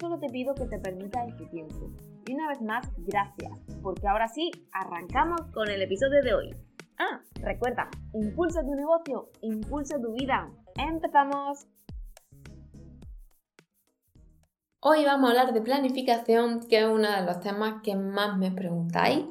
solo te pido que te permitas este tiempo. Y una vez más, gracias, porque ahora sí, arrancamos con el episodio de hoy. Ah, recuerda, impulsa tu negocio, impulsa tu vida. ¡Empezamos! Hoy vamos a hablar de planificación, que es uno de los temas que más me preguntáis,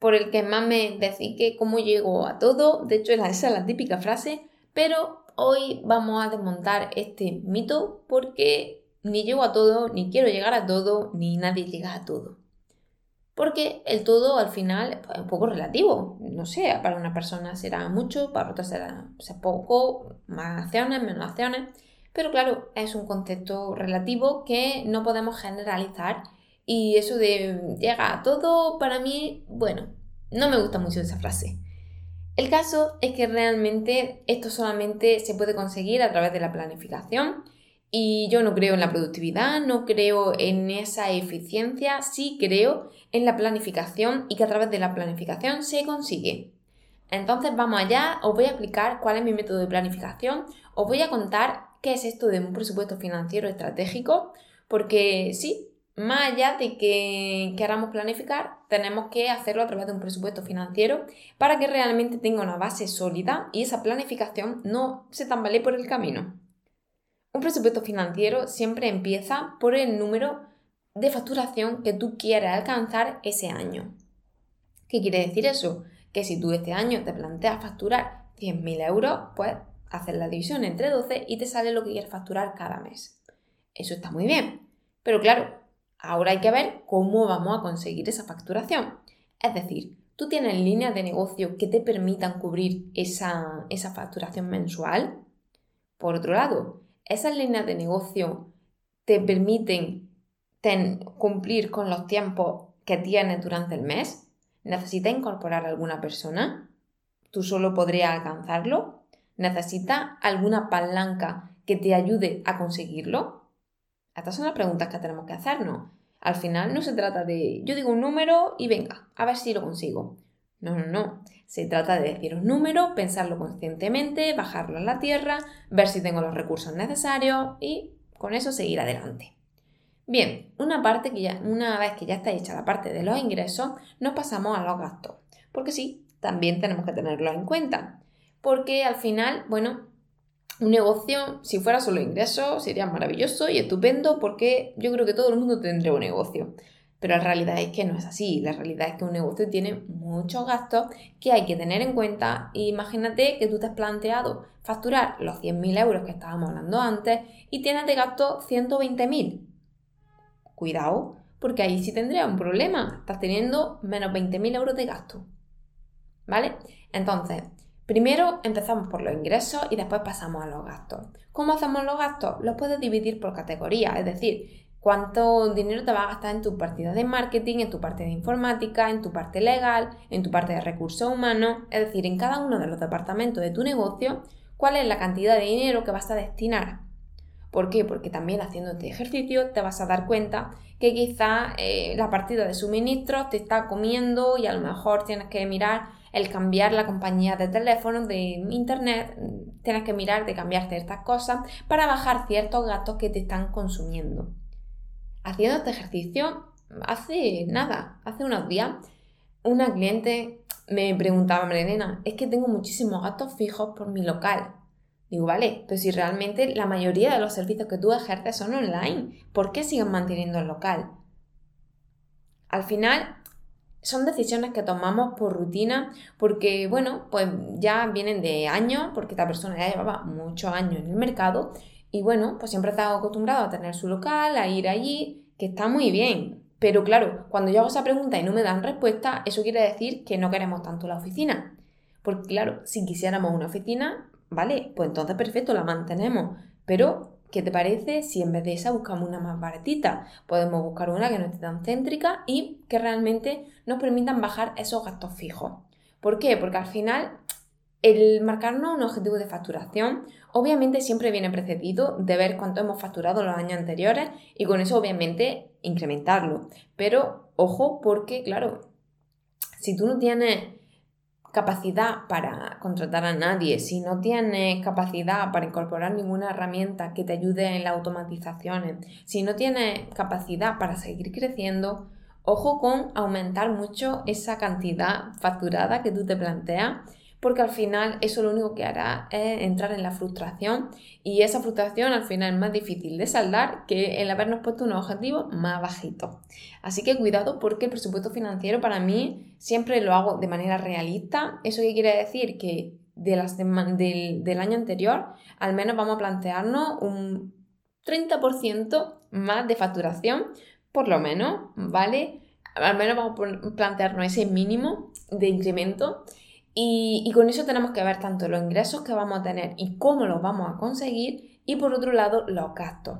por el que más me decís que cómo llego a todo. De hecho, esa es la típica frase, pero hoy vamos a desmontar este mito porque ni llego a todo, ni quiero llegar a todo, ni nadie llega a todo porque el todo al final es un poco relativo. No sé, para una persona será mucho, para otra será, poco, más acciones, menos acciones. Pero claro, es un concepto relativo que no podemos generalizar y eso de llega a todo, para mí, bueno, no me gusta mucho esa frase. El caso es que realmente esto solamente se puede conseguir a través de la planificación y yo no creo en la productividad, no creo en esa eficiencia, sí creo en la planificación y que a través de la planificación se consigue. Entonces vamos allá, os voy a explicar cuál es mi método de planificación, os voy a contar qué es esto de un presupuesto financiero estratégico, porque sí, más allá de que queramos planificar, tenemos que hacerlo a través de un presupuesto financiero para que realmente tenga una base sólida y esa planificación no se tambalee por el camino. Un presupuesto financiero siempre empieza por el número de facturación que tú quieres alcanzar ese año. ¿Qué quiere decir eso? Que si tú este año te planteas facturar 100.000 euros, pues haces la división entre 12 y te sale lo que quieres facturar cada mes. Eso está muy bien. Pero claro, ahora hay que ver cómo vamos a conseguir esa facturación. Es decir, tú tienes líneas de negocio que te permitan cubrir esa, esa facturación mensual. Por otro lado, esas líneas de negocio te permiten cumplir con los tiempos que tienes durante el mes? ¿Necesitas incorporar a alguna persona? ¿Tú solo podrías alcanzarlo? ¿Necesitas alguna palanca que te ayude a conseguirlo? Estas son las preguntas que tenemos que hacernos. Al final no se trata de yo digo un número y venga, a ver si lo consigo. No, no, no. Se trata de decir un número, pensarlo conscientemente, bajarlo a la tierra, ver si tengo los recursos necesarios y con eso seguir adelante. Bien, una, parte que ya, una vez que ya está hecha la parte de los ingresos, nos pasamos a los gastos. Porque sí, también tenemos que tenerlos en cuenta. Porque al final, bueno, un negocio, si fuera solo ingresos, sería maravilloso y estupendo porque yo creo que todo el mundo tendría un negocio. Pero la realidad es que no es así. La realidad es que un negocio tiene muchos gastos que hay que tener en cuenta. Imagínate que tú te has planteado facturar los 100.000 euros que estábamos hablando antes y tienes de gasto 120.000. Cuidado, porque ahí sí tendría un problema. Estás teniendo menos 20.000 euros de gasto. ¿Vale? Entonces, primero empezamos por los ingresos y después pasamos a los gastos. ¿Cómo hacemos los gastos? Los puedes dividir por categorías, es decir, cuánto dinero te va a gastar en tu partida de marketing, en tu parte de informática, en tu parte legal, en tu parte de recursos humanos, es decir, en cada uno de los departamentos de tu negocio, cuál es la cantidad de dinero que vas a destinar. ¿Por qué? Porque también haciendo este ejercicio te vas a dar cuenta que quizá eh, la partida de suministros te está comiendo y a lo mejor tienes que mirar el cambiar la compañía de teléfono, de internet, tienes que mirar de cambiar ciertas cosas para bajar ciertos gastos que te están consumiendo haciendo este ejercicio, hace nada, hace unos días, una cliente me preguntaba, Marilena, es que tengo muchísimos gastos fijos por mi local. Digo, vale, pero si realmente la mayoría de los servicios que tú ejerces son online, ¿por qué siguen manteniendo el local? Al final, son decisiones que tomamos por rutina, porque, bueno, pues ya vienen de años, porque esta persona ya llevaba muchos años en el mercado y bueno, pues siempre estado acostumbrado a tener su local, a ir allí, que está muy bien. Pero claro, cuando yo hago esa pregunta y no me dan respuesta, eso quiere decir que no queremos tanto la oficina. Porque claro, si quisiéramos una oficina, vale, pues entonces perfecto, la mantenemos. Pero ¿Qué te parece si en vez de esa buscamos una más baratita? Podemos buscar una que no esté tan céntrica y que realmente nos permitan bajar esos gastos fijos. ¿Por qué? Porque al final el marcarnos un objetivo de facturación obviamente siempre viene precedido de ver cuánto hemos facturado los años anteriores y con eso obviamente incrementarlo. Pero ojo porque, claro, si tú no tienes capacidad para contratar a nadie, si no tienes capacidad para incorporar ninguna herramienta que te ayude en las automatizaciones, si no tienes capacidad para seguir creciendo, ojo con aumentar mucho esa cantidad facturada que tú te planteas porque al final eso lo único que hará es entrar en la frustración y esa frustración al final es más difícil de saldar que el habernos puesto un objetivo más bajito. Así que cuidado porque el presupuesto financiero para mí siempre lo hago de manera realista. ¿Eso quiere decir? Que de del, del año anterior al menos vamos a plantearnos un 30% más de facturación, por lo menos, ¿vale? Al menos vamos a plantearnos ese mínimo de incremento y, con eso tenemos que ver tanto los ingresos que vamos a tener y cómo los vamos a conseguir y por otro lado los gastos.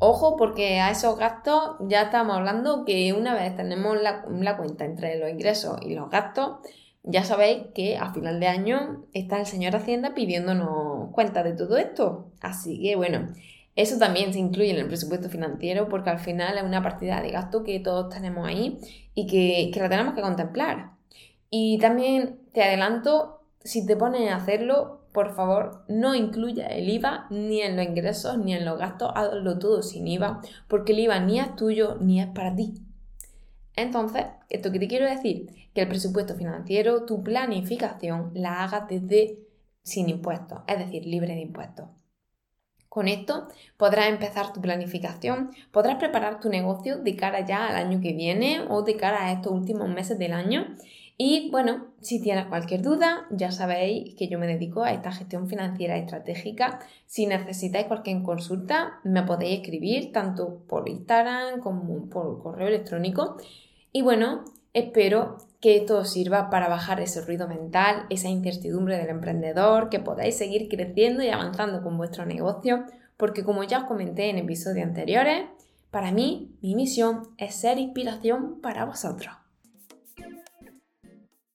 Ojo porque a esos gastos ya estamos hablando que una vez tenemos la, cuenta entre los ingresos y los gastos, ya sabéis que a final de año está el señor Hacienda pidiéndonos cuenta de todo esto. Así que bueno, eso también se incluye en el presupuesto financiero porque al final es una partida de gasto que todos tenemos ahí y que, que la tenemos que contemplar. Y también te adelanto, si te pones a hacerlo, por favor, no incluya el IVA ni en los ingresos ni en los gastos, hazlo todo sin IVA, porque el IVA ni es tuyo ni es para ti. Entonces, esto que te quiero decir, que el presupuesto financiero, tu planificación, la hagas desde sin impuestos, es decir, libre de impuestos. Con esto podrás empezar tu planificación, podrás preparar tu negocio de cara ya al año que viene o de cara a estos últimos meses del año y bueno, si tienes cualquier duda, ya sabéis que yo me dedico a esta gestión financiera estratégica. Si necesitáis cualquier consulta, me podéis escribir tanto por Instagram como por correo electrónico. Y bueno, espero que esto os sirva para bajar ese ruido mental, esa incertidumbre del emprendedor, que podáis seguir creciendo y avanzando con vuestro negocio, porque como ya os comenté en episodios anteriores, para mí mi misión es ser inspiración para vosotros.